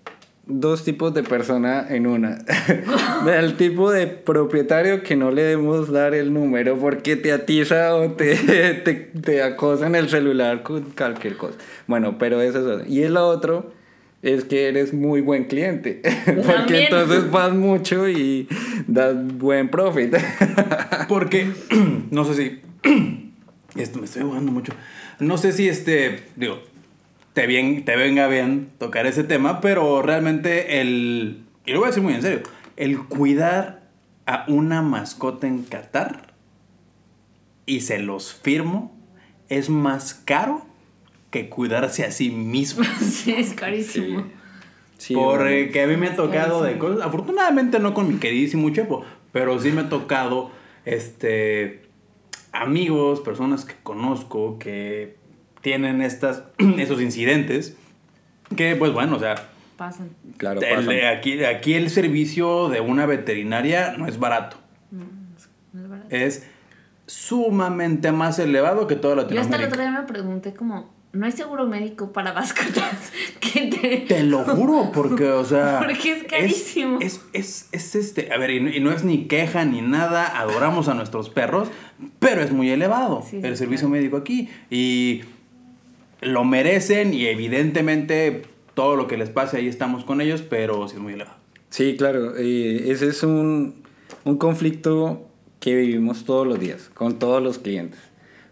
dos tipos de persona en una. *laughs* Del tipo de propietario que no le debemos dar el número porque te atiza o te, te, te acosa en el celular con cualquier cosa. Bueno, pero eso es otro. Y el otro es que eres muy buen cliente. *laughs* porque También. entonces vas mucho y das buen profit. *laughs* Porque, *clears throat* no sé si. *clears throat* Esto me estoy ahogando mucho. No sé si este. Digo, te, bien, te venga bien tocar ese tema, pero realmente el. Y lo voy a decir muy en serio. El cuidar a una mascota en Qatar y se los firmo es más caro que cuidarse a sí mismo. *laughs* Sí, es carísimo. Sí. Porque a mí me ha tocado de cosas. Afortunadamente no con mi queridísimo Chepo, pero sí me ha tocado este amigos, personas que conozco que tienen estas, *clears throat* esos incidentes. Que pues bueno, o sea, Pasan. Claro, el- pasan. aquí, aquí el servicio de una veterinaria no es barato. No es verdad. Es sumamente más elevado que toda Yo hasta el Latinoamérica. otro día me pregunté como, ¿no hay seguro médico para mascotas? *laughs* que te... Te lo juro, porque, o sea. *laughs* Porque es carísimo. Es, es, es, este. A ver, y no, y no es ni queja ni nada. Adoramos a nuestros perros, pero es muy elevado Sí, sí, el servicio claro. médico aquí. Y lo merecen, y evidentemente todo lo que les pase ahí estamos con ellos, pero sí es muy elevado. Sí, claro. eh, ese es un, un conflicto que vivimos todos los días, con todos los clientes.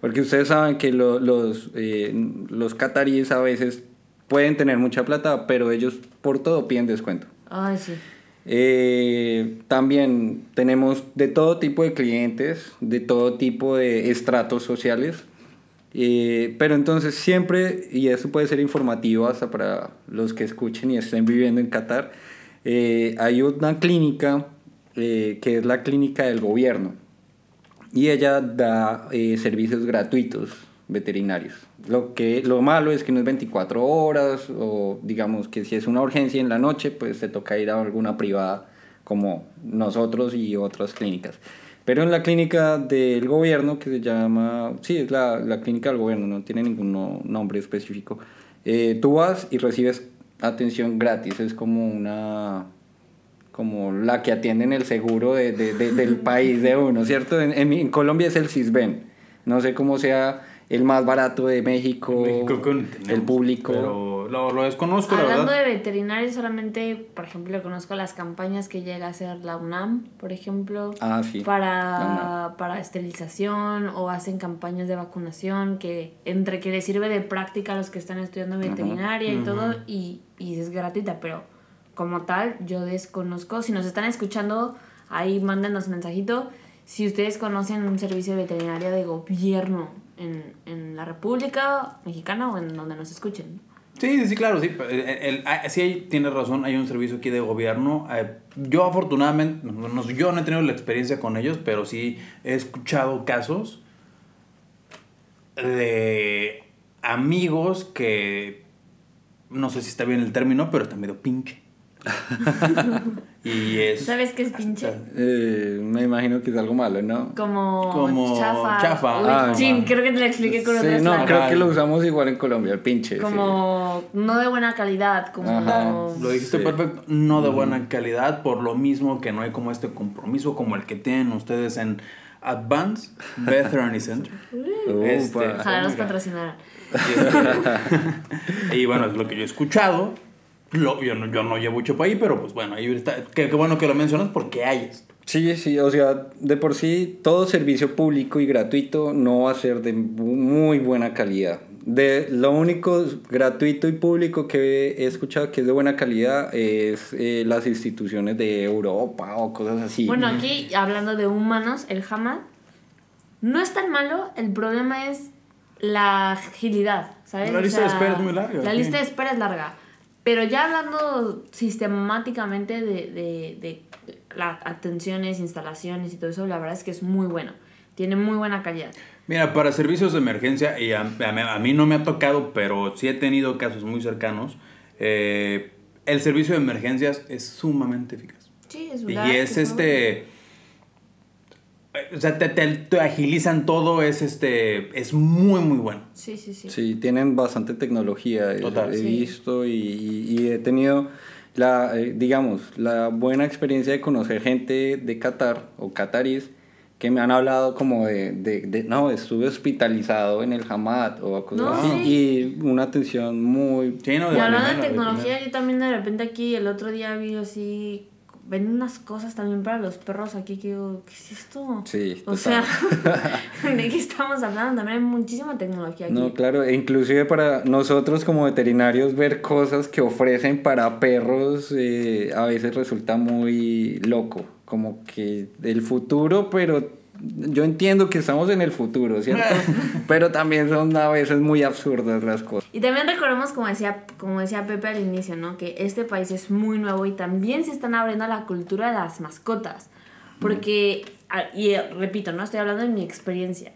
Porque ustedes saben que lo- los, eh, los cataríes a veces pueden tener mucha plata, pero ellos por todo piden descuento. Ay, sí. Eh, también tenemos de todo tipo de clientes, de todo tipo de estratos sociales. Eh, pero entonces siempre, y eso puede ser informativo hasta para los que escuchen y estén viviendo en Qatar, eh, hay una clínica eh, que es la clínica del gobierno y ella da eh, servicios gratuitos veterinarios. Lo, que, lo malo es que no es 24 horas o digamos que si es una urgencia en la noche, pues te toca ir a alguna privada como nosotros y otras clínicas. Pero en la clínica del gobierno, que se llama, sí, es la, la clínica del gobierno, no tiene ningún no- nombre específico, eh, tú vas y recibes atención gratis, es como una como la que atienden el seguro de, de- de- del país de uno, ¿cierto? En, en- en Colombia es el CISBEN. No sé cómo sea el más barato de México, México tenemos, el público. Pero lo, lo desconozco, la Hablando verdad. de veterinarios, solamente, por ejemplo, conozco las campañas que llega a hacer la UNAM, por ejemplo, Ah, sí. la para, para esterilización o hacen campañas de vacunación que entre que les sirve de práctica a los que están estudiando veterinaria y todo y, y es gratuita, pero como tal yo desconozco. Si nos están escuchando, ahí mándenos mensajito. Si ustedes conocen un servicio de veterinaria de gobierno en, en la República Mexicana o en donde nos escuchen. Sí, sí, claro, sí. El, el- ah, sí, tienes razón, hay un servicio aquí de gobierno. Eh, yo afortunadamente, no, yo no he tenido la experiencia con ellos, pero sí he escuchado casos de amigos que, no sé si está bien el término, pero están medio pinche. *laughs* y es... ¿Sabes qué es pinche? Eh, me imagino que es algo malo, ¿no? Como, Como chafa. chafa. Uy, Ah, chin, creo que te lo expliqué con Sí, otras no, palabras. creo que lo usamos igual en Colombia, el pinche. sí. Como no de buena calidad, como... Ajá. Lo dijiste Sí. perfecto, no de buena calidad, por lo mismo que no hay como este compromiso como el que tienen ustedes en Advanced Veteran Center. *laughs* Este, Ojalá nos patrocinaran. *laughs* Y bueno, es lo que yo he escuchado. Lo- yo, no, yo no llevo mucho ahí, pero pues bueno, ahí está. Qué, qué bueno que lo mencionas porque hay esto. Sí, sí, o sea, de por sí todo servicio público y gratuito no va a ser de mu- muy buena calidad. De lo único gratuito y público que he escuchado que es de buena calidad es eh, las instituciones de Europa o cosas así. Bueno, aquí hablando de humanos, el Hamad no es tan malo, el problema es la agilidad, ¿sabes? La O lista de sea, espera es muy larga, La sí. lista de espera es larga. Pero ya hablando sistemáticamente de, de, de las atenciones, instalaciones y todo eso, la verdad es que es muy bueno. Tiene muy buena calidad. Mira, para servicios de emergencia, y a, a- a mí no me ha tocado, pero sí he tenido casos muy cercanos, eh, el servicio de emergencias es sumamente eficaz. Sí, es Y verdad. es este. O sea, te, te- te agilizan todo, es este. Es muy, muy bueno. Sí, sí, sí. Sí, tienen bastante tecnología, he- Total. he Sí. visto y, y- y he tenido la, eh, digamos, la buena experiencia de conocer gente de Qatar o catarís que me han hablado como de, de, de, no, estuve hospitalizado en el Hamad o cosas No, así sí. y una atención muy... Sí, no, Y de hablando primera, de tecnología, yo también de repente aquí el otro día vi así, ven unas cosas también para los perros aquí que digo, ¿qué es esto? Sí, O total. sea, *laughs* ¿de qué estamos hablando? También hay muchísima tecnología aquí. No, claro, e inclusive para nosotros como veterinarios ver cosas que ofrecen para perros eh, a veces resulta muy loco, como que el futuro, pero yo entiendo que estamos en el futuro, ¿cierto? *laughs* pero también son a veces muy absurdas las cosas. Y también recordemos, como decía, como decía Pepe al inicio, ¿no? Que este país es muy nuevo y también se están abriendo a la cultura de las mascotas. Porque, y eh, repito, no estoy hablando de mi experiencia.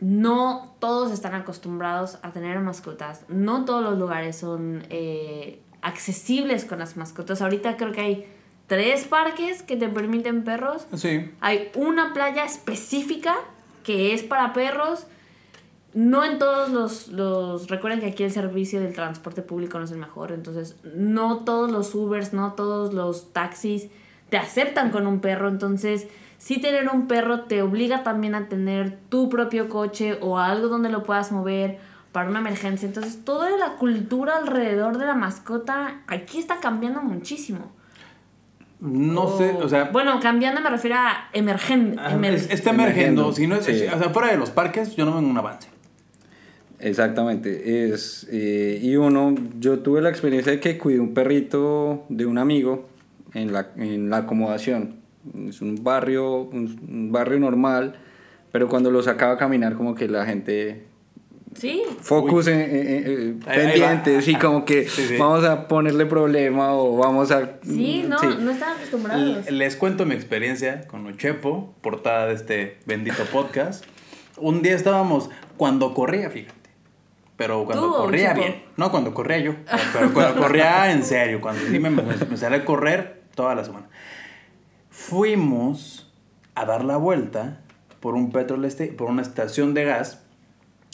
No todos están acostumbrados a tener mascotas. No todos los lugares son eh, accesibles con las mascotas. Ahorita creo que hay tres parques que te permiten perros. Sí. Hay una playa específica que es para perros. No en todos los, los... Recuerden que aquí el servicio del transporte público no es el mejor. Entonces, no todos los Ubers, no todos los taxis te aceptan con un perro. Entonces, sí tener un perro te obliga también a tener tu propio coche o algo donde lo puedas mover para una emergencia. Entonces, toda la cultura alrededor de la mascota aquí está cambiando muchísimo. No sé, o sea. Bueno, cambiando me refiero a emergen, ah, emer- es- está emergiendo. emergiendo, Si no es, sí. O sea, fuera de los parques, yo no veo un avance. Exactamente, es, eh, y uno, yo tuve la experiencia de que cuidé un perrito de un amigo en la, en la acomodación. Es un barrio, un, un barrio normal, pero cuando lo sacaba a caminar como que la gente Sí, focus en, en- en- Ahí- ahí pendientes y como que Sí, sí. vamos a ponerle problema o vamos a... sí, no, sí. no están acostumbrados. Les cuento mi experiencia con Uchepo, portada de este bendito podcast. Un día estábamos cuando corría, fíjate. Pero cuando ¿Tú o corría Uchepo? bien. No, cuando corría yo. Pero cuando corría *laughs* en serio. Cuando sí me, me, a correr toda la semana. Fuimos a dar la vuelta por un petrol este, por una estación de gas.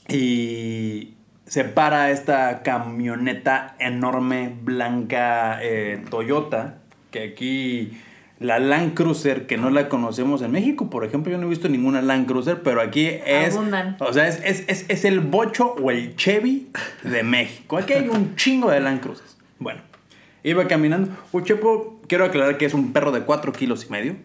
Y se para esta camioneta enorme blanca eh, Toyota, que aquí la Land Cruiser, que no la conocemos en México, por ejemplo, yo no he visto ninguna Land Cruiser, pero aquí es... Abundan. O sea, es, es, es, es el bocho o el Chevy de México. Aquí hay un chingo de Land Cruisers. Bueno, iba caminando. Uchepo, quiero aclarar que es un perro de 4 kilos y medio.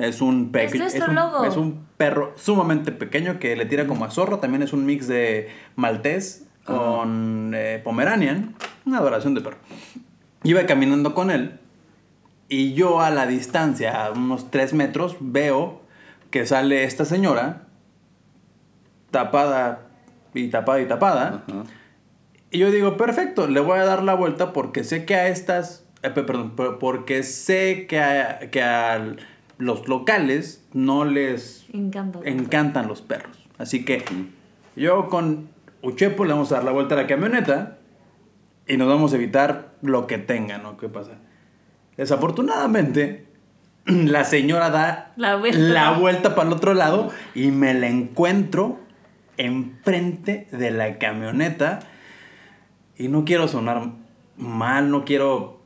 Es un Es un, es un perro sumamente pequeño que le tira como a zorro. También es un mix de maltés con eh, pomeranian. Una adoración de perro. Iba caminando con él. Y yo a la distancia, a unos 3 metros, veo que sale esta señora tapada y tapada y tapada. Y yo digo, perfecto, le voy a dar la vuelta porque sé que a estas, eh, pe- perdón, por- porque sé que a, que a los locales no les Encanta. encantan los perros. Así que yo con Uchepo le vamos a dar la vuelta a la camioneta y nos vamos a evitar lo que tenga, ¿no? ¿Qué pasa? Desafortunadamente, *clears throat* la señora da La vuelta. la vuelta para el otro lado y me la encuentro enfrente de la camioneta. Y no quiero sonar mal, no quiero...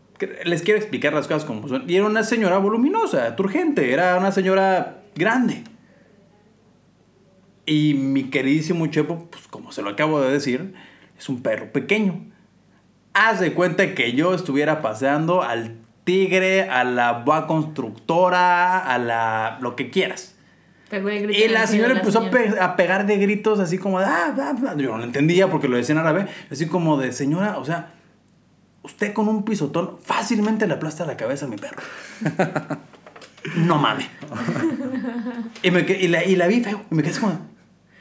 Les quiero explicar las cosas como son. Y era una señora voluminosa, turgente, era una señora grande. Y mi queridísimo Chepo, pues como se lo acabo de decir, es un perro pequeño. Haz de cuenta que yo estuviera paseando al tigre, a la boa constructora, a la... lo que quieras. Y la señora empezó señora. a pegar de gritos así como de... "Ah, ah, ah". Yo no lo entendía porque lo decía en árabe. Así como de, señora, o sea, usted con un pisotón fácilmente le aplasta la cabeza a mi perro. *laughs* no mames. y, me y la, y la vi feo. Y me quedé como...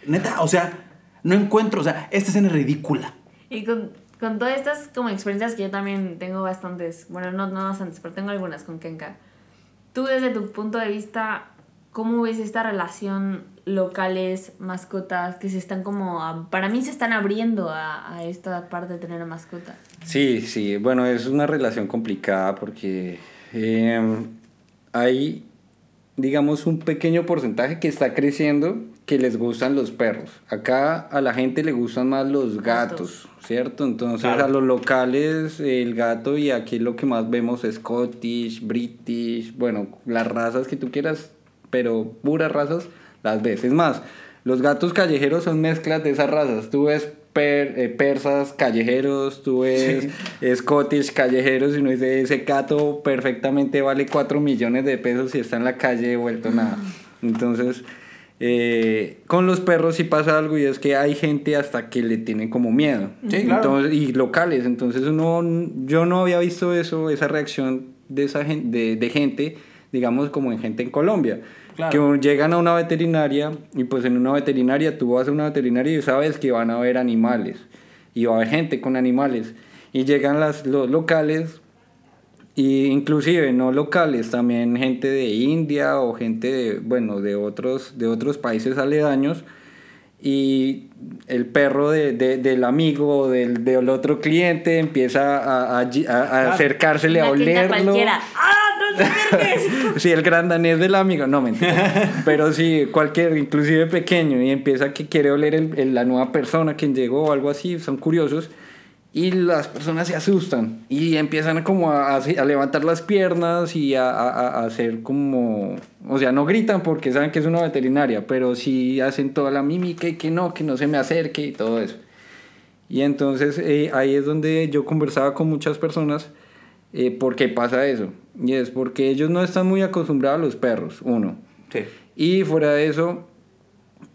Neta, o sea, no encuentro... O sea, esta escena es ridícula. Y con, con todas estas como experiencias que yo también tengo bastantes, bueno, no, no bastantes, pero tengo algunas con Kenka. Tú desde tu punto de vista, ¿cómo ves esta relación locales, mascotas, que se están como, a- para mí se están abriendo a, a esta parte de tener a mascota? Sí, sí, bueno, es una relación complicada porque eh, hay, digamos, un pequeño porcentaje que está creciendo que les gustan los perros. Acá a la gente le gustan más los gatos, ¿cierto? Entonces Claro. a los locales el gato y aquí lo que más vemos es Scottish, British, bueno, las razas que tú quieras, pero puras razas las ves. Es más, los gatos callejeros son mezclas de esas razas. Tú ves per- eh, persas callejeros, tú ves Scottish callejeros y uno dice, ese gato perfectamente vale 4 millones de pesos y está en la calle vuelto nada. *laughs* Entonces, eh, con los perros sí pasa algo y es que hay gente hasta que le tiene como miedo. Sí, claro. Entonces, y locales, entonces uno, yo no había visto eso, esa reacción de, esa gen- de, de gente, digamos como en gente en Colombia. Claro. Que llegan a una veterinaria y pues en una veterinaria tú vas a una veterinaria y sabes que van a haber animales y va a haber gente con animales y llegan las, los locales y inclusive no locales, también gente de India o gente de, bueno, de otros, de otros países aledaños y el perro de, de- del amigo o del, del otro cliente empieza a, a- a- acercársele a olerlo. cualquiera. ¡Ah! Sí, el gran danés del amigo, no mentira. *laughs* Pero sí, cualquier, inclusive pequeño, y empieza que quiere oler el- el- la nueva persona quien llegó o algo así, son curiosos. Y las personas se asustan y empiezan como a, a levantar las piernas y a, a- a hacer como... O sea, no gritan porque saben que es una veterinaria, pero sí hacen toda la mímica y que no, que no se me acerque y todo eso. Y entonces eh, ahí es donde yo conversaba con muchas personas eh, por qué pasa eso. Y es porque ellos no están muy acostumbrados a los perros, uno. Sí. Y fuera de eso,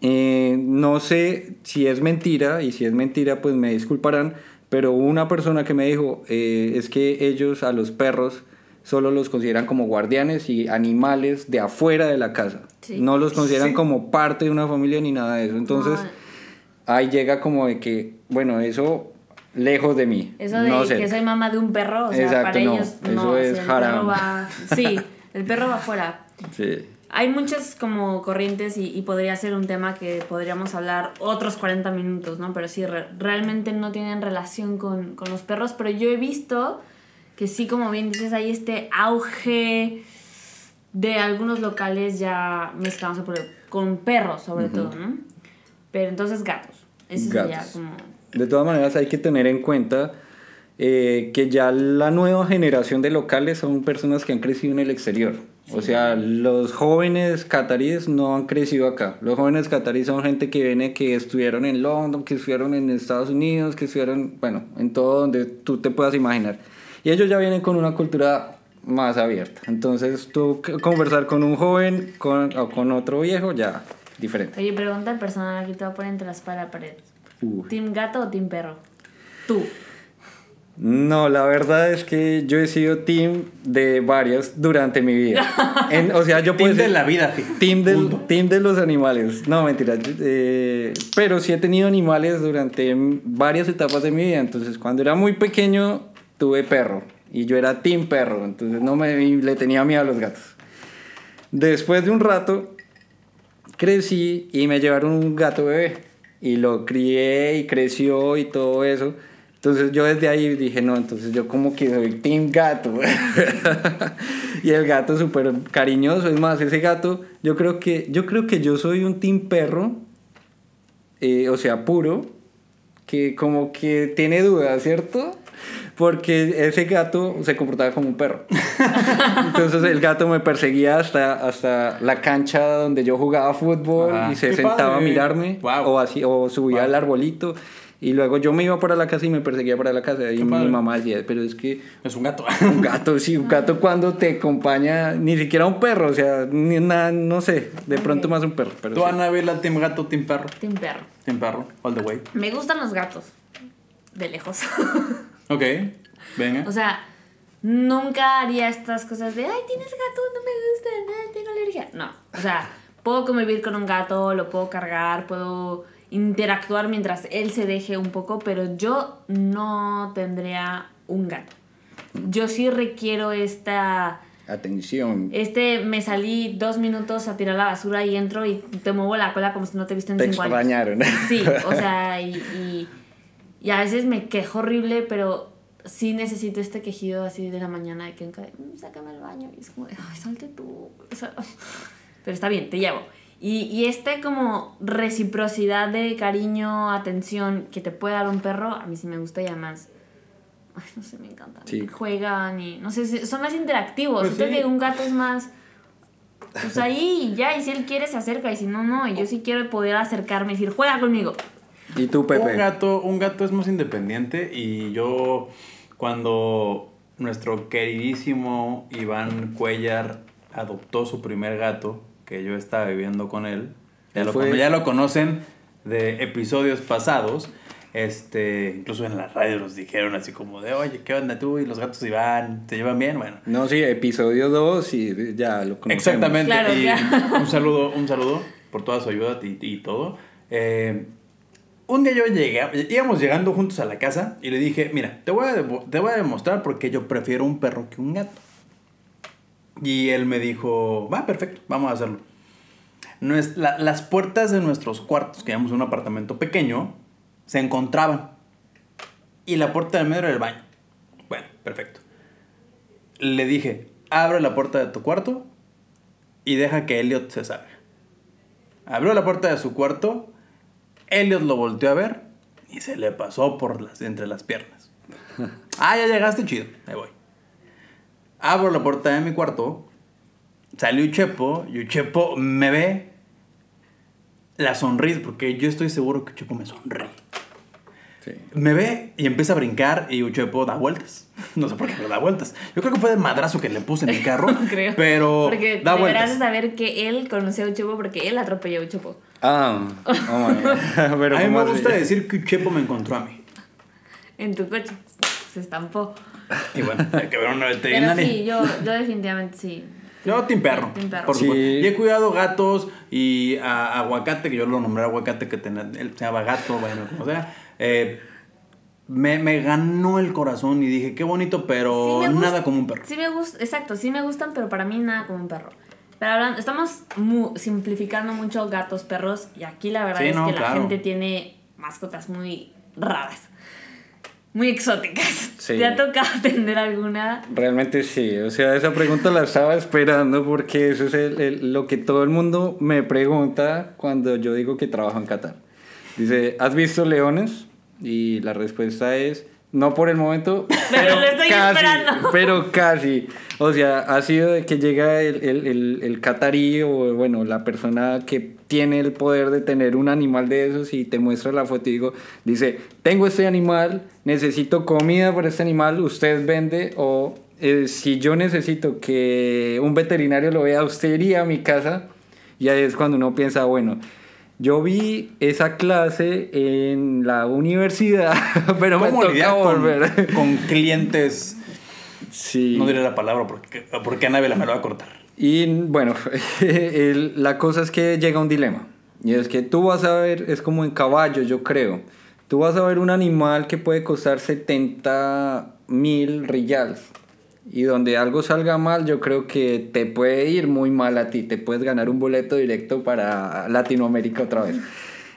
eh, no sé si es mentira, y si es mentira, pues me disculparán, pero una persona que me dijo eh, es que ellos a los perros solo los consideran como guardianes y animales de afuera de la casa. Sí. No los consideran Sí. como parte de una familia ni nada de eso. Entonces, No. ahí llega como de que, bueno, eso lejos de mí. Eso de no que cerca. soy mamá de un perro, o sea, Exacto, para no, ellos eso no. o sea, es el haram. perro va. *laughs* Sí, el perro va afuera. Sí. Hay muchas como corrientes y, y podría ser un tema que podríamos hablar otros 40 minutos, ¿no? Pero sí, re- realmente no tienen relación con, con los perros, pero yo he visto que sí, como bien dices, hay este auge de algunos locales ya mezclados con perros, sobre todo, ¿no? Pero entonces gatos. Sería Gatos. como... De todas maneras hay que tener en cuenta eh, que ya la nueva generación de locales son personas que han crecido en el exterior. O sea, los jóvenes cataríes no han crecido acá. Los jóvenes cataríes son gente que viene que estuvieron en London, que estuvieron en Estados Unidos, que estuvieron, bueno, en todo donde tú te puedas imaginar. Y ellos ya vienen con una cultura más abierta. Entonces, tú conversar con un joven con, o con otro viejo, ya diferente. Oye, pregunta al personal aquí te voy a poner espalda y la pared. ¿Team gato o team perro? Tú. No, la verdad es que yo he sido team de varios durante mi vida. *laughs* En- o sea, yo puedo Team de la vida, team, del, team de los animales. No, mentira. eh, pero sí he tenido animales durante varias etapas de mi vida. Entonces, cuando era muy pequeño, tuve perro. Y yo era team perro. Entonces, no me le tenía miedo a los gatos. Después de un rato, crecí y me llevaron un gato bebé. Y lo crié y creció y todo eso. Entonces yo desde ahí dije, no, entonces yo como que soy team gato. *laughs* y el gato súper cariñoso, es más, ese gato, yo creo que yo, creo que yo soy un team perro, eh, o sea, puro, que como que tiene dudas, ¿cierto? Porque ese gato se comportaba como un perro. *laughs* Entonces el gato me perseguía hasta, hasta la cancha donde yo jugaba fútbol Ajá. y se Qué sentaba a padre. mirarme Wow. o así o subía Wow. al arbolito y luego yo me iba para la casa y me perseguía para la casa y mi padre. mamá decía, pero es que Es un gato. un *laughs* gato, sí, un gato cuando te acompaña, ni siquiera un perro, o sea, ni nada, no sé, de pronto más un perro, pero ¿Tú, sí. Anabela, team gato, team perro? Team perro. Team perro, all the way. Me gustan los gatos. De lejos. *laughs* Ok, venga. o sea, nunca haría estas cosas de, ay, tienes gato, no me gusta, no, tengo alergia. No. O sea, puedo convivir con un gato, lo puedo cargar, puedo interactuar mientras él se deje un poco, pero yo no tendría un gato. Yo sí requiero esta... Atención. Este, me salí dos minutos a tirar la basura y entro y te muevo la cola como si no te viste en Te cinco años. extrañaron. Sí, o *laughs* sea, y, y, y a veces me quejo horrible, pero sí necesito este quejido así de la mañana de que nunca de, "Mm, sácame al baño. Y es como ay, salte tú. O sea, *laughs* pero está bien, te llevo. Y, y este como reciprocidad de cariño, atención que te puede dar un perro, a mí sí me gusta y además, ay, no sé, me encanta. Sí. Juegan y, no sé, son más interactivos. Pues Siento sí. un gato es más... Pues ahí ya, y si él quiere se acerca, y si no, no. Y yo sí quiero poder acercarme y decir, juega conmigo. ¿Y tú, Pepe? Un gato, un gato es más independiente y yo cuando nuestro queridísimo Iván Cuellar adoptó su primer gato, que yo estaba viviendo con él, ya, lo, fue- ya lo conocen de episodios pasados, este, incluso en la radio nos dijeron así como de, oye, ¿qué onda tú y los gatos Iván? ¿Te llevan bien? Bueno, No, sí, episodio 2 y ya lo conocemos. Exactamente. Claro, y ya. un saludo, un saludo por toda su ayuda y, y todo. Eh, un día yo llegué, íbamos llegando juntos a la casa y le dije, mira, te voy a, te voy a demostrar porque yo prefiero un perro que un gato. Y él me dijo, va, perfecto, vamos a hacerlo. Nues- la- las puertas de nuestros cuartos, que éramos un apartamento pequeño, se encontraban. Y la puerta del medio era el baño. Bueno, perfecto. Le dije, abre la puerta de tu cuarto y deja que Elliot se salga. Abrió la puerta de su cuarto, Elliot lo volteó a ver y se le pasó por las, entre las piernas. *laughs* Ah, ya llegaste, chido, ahí voy. Abro la puerta de mi cuarto, salió Uchepo y Uchepo me ve la sonrisa, porque yo estoy seguro que Uchepo me sonríe. Sí. Me ve y empieza a brincar y Uchepo da vueltas. *laughs* No sé por qué, pero da vueltas. Yo creo que fue de madrazo que le puse en el *laughs* carro. No creo. Pero Porque da deberás vueltas. de saber que él conoció a Uchopo porque él atropelló a Uchopo. Ah, oh my God. Pero *laughs* a mí ¿cómo me así? gusta decir que Uchepo me encontró a mí. En tu coche. Se estampó. Y bueno, hay que ver una Pero veterinaria. sí, yo, yo definitivamente sí. Yo, Team Perro. Team Perro. Por Sí. Y he cuidado gatos y a, Aguacate, que yo lo nombré Aguacate, que tenía, él se llama gato, bueno, como sea. Eh, me, me ganó el corazón y dije, qué bonito, pero Sí nada gust- como un perro. Sí me gusta, exacto, sí me gustan, pero para mí nada como un perro. Pero hablando, estamos mu- simplificando mucho gatos, perros, y aquí la verdad Sí, es no, que la claro. gente tiene mascotas muy raras, muy exóticas. Sí. ¿Te ha tocado *laughs* tener alguna? Realmente sí, o sea, esa pregunta la estaba esperando porque eso es el- el- lo que todo el mundo me pregunta cuando yo digo que trabajo en Qatar. Dice, ¿has visto leones? Y la respuesta es, no por el momento, *laughs* Pero estoy casi, esperando. *laughs* pero casi. O sea, ha sido de que llega el, el, el, el catarí o bueno, la persona que tiene el poder de tener un animal de esos y te muestra la foto y digo, dice, tengo este animal, necesito comida para este animal, usted vende o eh, si yo necesito que un veterinario lo vea, usted iría a mi casa y ahí es cuando uno piensa, bueno, yo vi esa clase en la universidad, *laughs* pero me ¿Cómo toca con, volver. con clientes? Sí. No diré la palabra porque, porque Anabela me lo va a cortar. Y bueno, *laughs* el- la cosa es que llega un dilema. Y es que tú vas a ver, es como en caballo, yo creo. Tú vas a ver un animal que puede costar 70 mil riyals. Y donde algo salga mal, yo creo que te puede ir muy mal a ti. Te puedes ganar un boleto directo para Latinoamérica otra vez.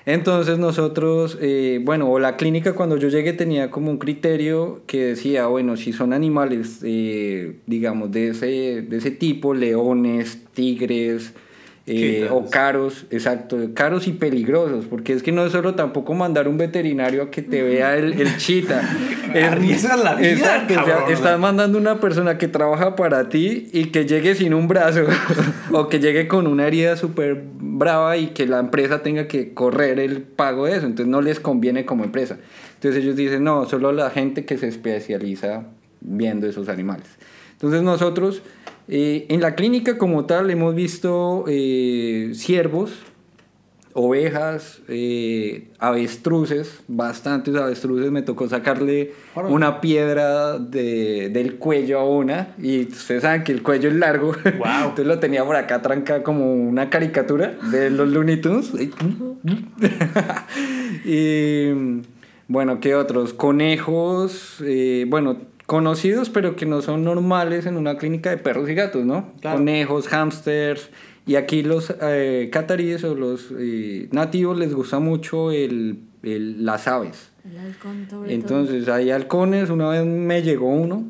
Entonces nosotros, eh, bueno, o la clínica cuando yo llegué tenía como un criterio que decía, bueno, si son animales, eh, digamos, de ese, de ese tipo, leones, tigres, eh, o caros, exacto, caros y peligrosos, porque es que no es solo tampoco mandar un veterinario a que te vea el, el chita. *laughs* Arriesgas la vida, exacto, o sea, cabrón. estás mandando una persona que trabaja para ti y que llegue sin un brazo *laughs* o que llegue con una herida súper brava y que la empresa tenga que correr el pago de eso, entonces no les conviene como empresa. Entonces ellos dicen, no, solo la gente que se especializa viendo esos animales. Entonces nosotros eh, en la clínica como tal hemos visto eh, ciervos, ovejas, eh, avestruces, bastantes avestruces. Me tocó sacarle una piedra de- del cuello a una y ustedes saben que el cuello es largo. Guau. *laughs* Entonces lo tenía por acá trancado como una caricatura de los Looney Tunes. *laughs* y bueno, ¿qué otros? Conejos, eh, bueno, conocidos pero que no son normales en una clínica de perros y gatos, ¿no? Claro. Conejos, hámsters. Y aquí los eh, cataríes o los eh, nativos les gusta mucho el, el- las aves. El halcón, sobre Entonces hay halcones, una vez me llegó uno,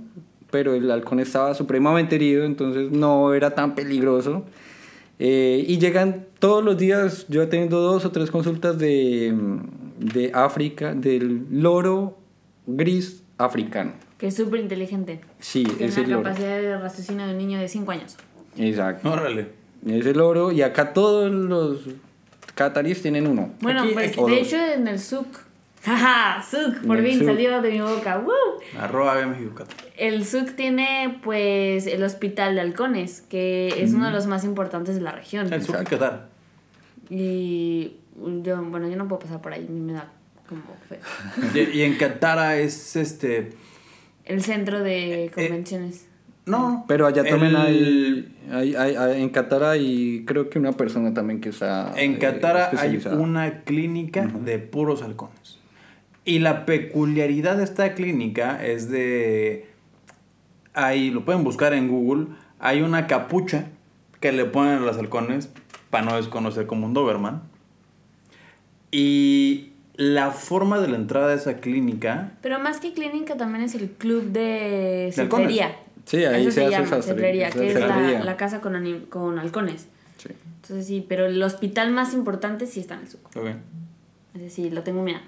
pero el halcón estaba supremamente herido, entonces no era tan peligroso. Eh, y llegan todos los días, yo he tenido dos o tres consultas de, de África, del loro gris africano. Que es súper inteligente. Sí, Tiene ese la loro. capacidad de raciocinio de un niño de 5 años. Exacto. Órale. Ese loro, y acá todos los cataríes tienen uno. Bueno, Aquí- pues aquí- de hecho en el SUC. Jaja, SUC, por el fin SUC. salió de mi boca. ¡Woo! Arroba B México Cat. El SUC tiene pues el hospital de halcones, que es uno de los más importantes de la región. El Suki Exacto. Qatar. Y yo, bueno, yo no puedo pasar por ahí, a mí me da como feo. *laughs* Y, y en Qatar es este. El centro de convenciones. No, Pero allá también el- hay, hay, hay- hay- En Qatar hay, creo que una persona también que está. En eh, Qatar hay una clínica de puros halcones. Y la peculiaridad de esta clínica es de. Ahí lo pueden buscar en Google. Hay una capucha que le ponen a los halcones para no desconocer como un Doberman. Y la forma de la entrada de esa clínica. Pero más que clínica también es el club de cetrería. Sí, ahí Eso se se, hace llama, cetrería, que es la, la casa con, anim- con halcones. Sí. Entonces sí, pero el hospital más importante sí está en el SUC. Ok. Es decir, lo tengo, mira,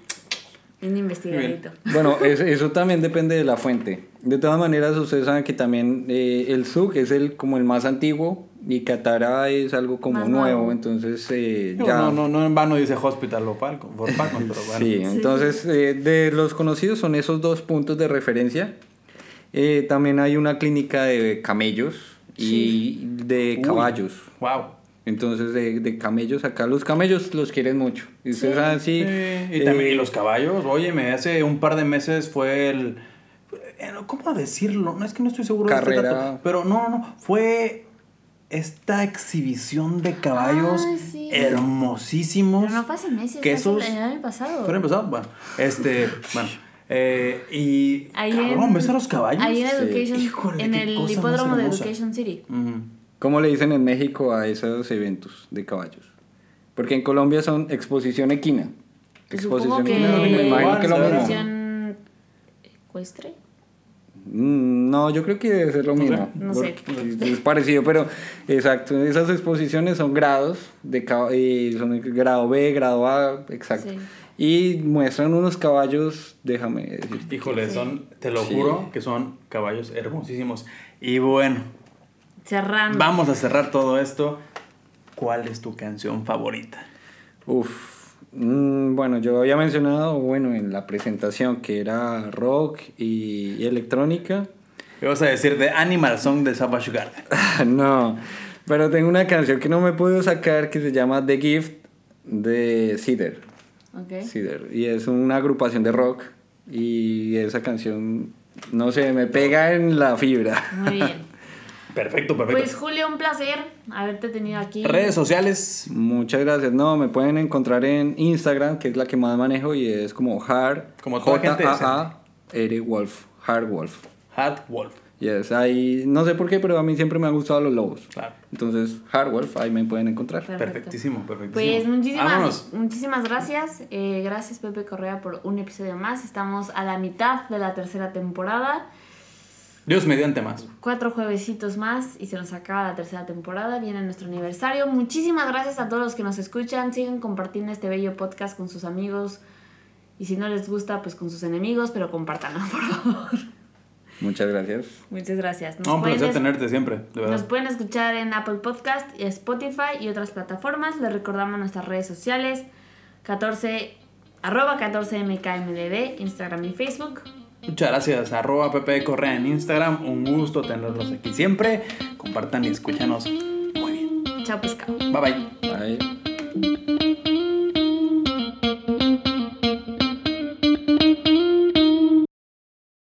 bien investigadito. Bueno, es- eso también depende de la fuente. De todas maneras, ustedes saben que también eh, el SUC es el como el más antiguo y Qatar es algo como Más nuevo, nuevo. entonces eh, ya... No, no, no en vano dice Hospital o Falcon, for Falcon, pero *laughs* bueno. Sí, entonces eh, de los conocidos son esos dos puntos de referencia. Eh, también hay una clínica de camellos y de Uy. caballos. Wow. Entonces, de, de camellos acá, los camellos los quieren mucho. Y ustedes saben, sí. Sí, y también eh, y los caballos. Oye, me hace un par de meses fue el. eh, ¿Cómo decirlo? No es que no estoy seguro de Carrera. este dato. Pero no, no, no. Fue esta exhibición de caballos Ay, sí. hermosísimos. Pero no hace meses, que fue esos- el año pasado. ¿Fue el empezado? Bueno, este. *laughs* bueno. eh, y. Ahí cabrón, en- ¿ves a los caballos? Ahí en Sí. Education, Híjole, en el hipódromo de. Education City. ¿Cómo le dicen en México a esos eventos de caballos? Porque en Colombia son exposición equina. Pues que equina, me imagino que lo mismo. exposición ecuestre. Mm, No, yo creo que debe ser lo mismo. No sé. porque Es parecido, pero exacto. Esas exposiciones son grados, de eh, son grado B, grado A, exacto. Sí. Y muestran unos caballos, déjame decirte. Híjole, son, te lo Sí. juro, que son caballos hermosísimos. Y bueno, Cerrando. Vamos a cerrar todo esto. ¿Cuál es tu canción favorita? Uf. Mm, bueno, yo había mencionado, bueno, en la presentación que era rock y, y electrónica. ¿Qué vas a decir de Animal Song de Savage Garden? *laughs* no, pero tengo una canción que no me puedo sacar que se llama The Gift de Cedar. Ok. Cedar. Y es una agrupación de rock. Y esa canción, no sé, me pega en la fibra. Muy bien. Perfecto, perfecto. Pues Julio, un placer haberte tenido aquí. Redes sociales. Muchas gracias. No, me pueden encontrar en Instagram, que es la que más manejo, y es como Hard. Como toda gente J-A-A-R Wolf. Hard Wolf. Hat Wolf. Yes, ahí, no sé por qué, pero a mí siempre me han gustado los lobos. Claro. Entonces, Hardwolf, ahí me pueden encontrar. Perfecto. Perfectísimo, perfectísimo. Pues muchísimas, Vámonos. muchísimas gracias. Eh, gracias Pepe Correa por un episodio más. Estamos a la mitad de la tercera temporada. Dios mediante más. Cuatro juevesitos más y se nos acaba la tercera temporada. Viene nuestro aniversario. Muchísimas gracias a todos los que nos escuchan. Sigan compartiendo este bello podcast con sus amigos. Y si no les gusta, pues con sus enemigos, pero compártanlo, *laughs* por favor. Muchas gracias. Muchas gracias. Nos No, un pueden placer tenerte siempre, de Nos pueden escuchar en Apple Podcast, y Spotify y otras plataformas. Les recordamos nuestras redes sociales. 14, arroba 14mkmdd, Instagram y Facebook. Muchas gracias. Arroba Pepe Correa en Instagram. Un gusto tenerlos aquí siempre. Compartan y escúchanos muy bien. Chao pescado. Bye bye. Bye.